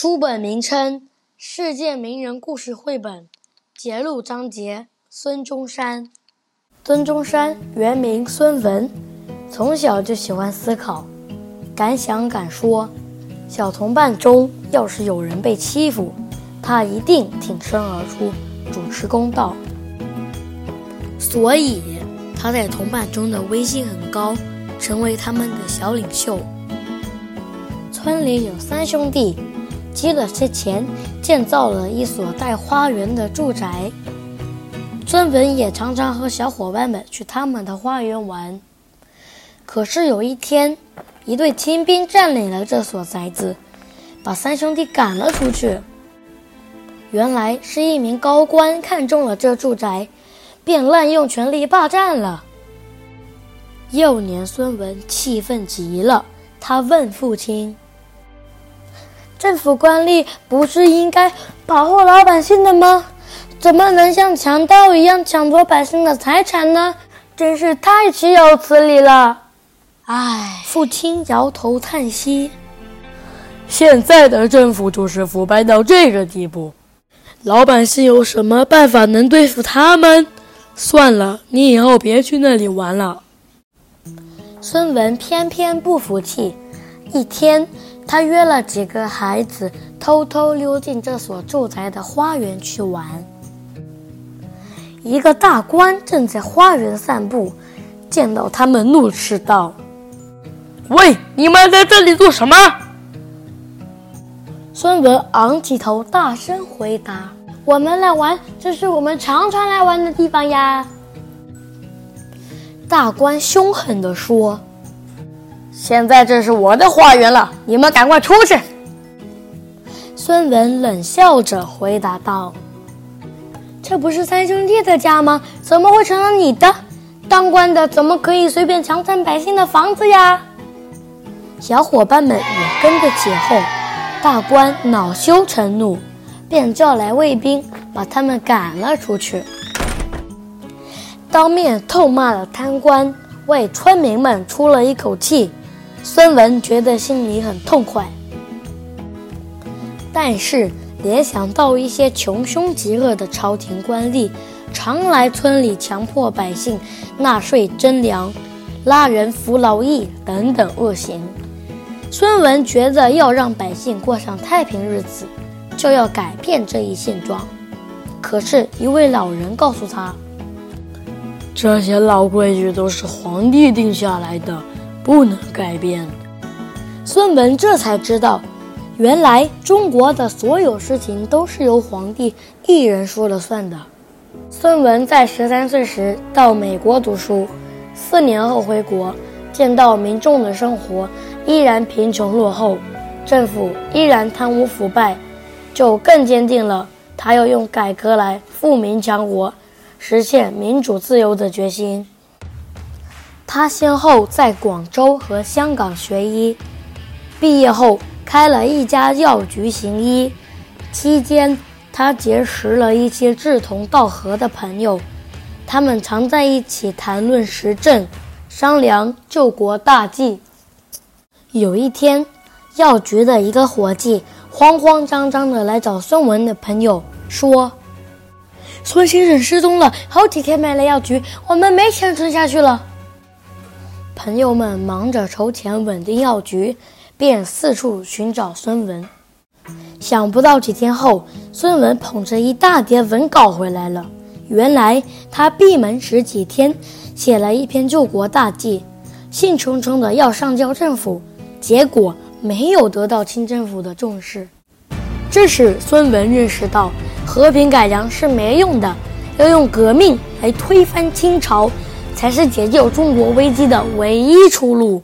书本名称：《世界名人故事绘本》，节录章节：孙中山。孙中山原名孙文，从小就喜欢思考，敢想敢说。小同伴中要是有人被欺负，他一定挺身而出，主持公道。所以他在同伴中的威信很高，成为他们的小领袖。村里有三兄弟。积了些钱，建造了一所带花园的住宅。孙文也常常和小伙伴们去他们的花园玩。可是有一天，一队清兵占领了这所宅子，把三兄弟赶了出去。原来是一名高官看中了这住宅，便滥用权力霸占了。幼年孙文气愤极了，他问父亲。政府官吏不是应该保护老百姓的吗？怎么能像强盗一样抢夺百姓的财产呢？真是太岂有此理了！唉，父亲摇头叹息。现在的政府就是腐败到这个地步，老百姓有什么办法能对付他们？算了，你以后别去那里玩了。孙文偏偏不服气，一天。他约了几个孩子，偷偷溜进这所住宅的花园去玩。一个大官正在花园散步，见到他们，怒斥道：“喂，你们在这里做什么？”孙文昂起头，大声回答：“我们来玩，这是我们常常来玩的地方呀。”大官凶狠地说。现在这是我的花园了，你们赶快出去！孙文冷笑着回答道：“这不是三兄弟的家吗？怎么会成了你的？当官的怎么可以随便强占百姓的房子呀？”小伙伴们也跟着起哄，大官恼羞成怒，便叫来卫兵把他们赶了出去，当面痛骂了贪官，为村民们出了一口气。孙文觉得心里很痛快，但是联想到一些穷凶极恶的朝廷官吏，常来村里强迫百姓纳税征粮、拉人服劳役等等恶行，孙文觉得要让百姓过上太平日子，就要改变这一现状。可是，一位老人告诉他，这些老规矩都是皇帝定下来的。不能改变。孙文这才知道，原来中国的所有事情都是由皇帝一人说了算的。孙文在十三岁时到美国读书，四年后回国，见到民众的生活依然贫穷落后，政府依然贪污腐败，就更坚定了他要用改革来富民强国，实现民主自由的决心。他先后在广州和香港学医，毕业后开了一家药局行医。期间，他结识了一些志同道合的朋友，他们常在一起谈论时政，商量救国大计。有一天，药局的一个伙计慌慌张张地来找孙文的朋友说：“孙先生失踪了，好几天没来药局，我们没钱撑下去了。”朋友们忙着筹钱稳定药局，便四处寻找孙文。想不到几天后，孙文捧着一大叠文稿回来了。原来他闭门十几天，写了一篇救国大计，兴冲冲的要上交政府，结果没有得到清政府的重视。这时，孙文认识到和平改良是没用的，要用革命来推翻清朝。才是解救中国危机的唯一出路。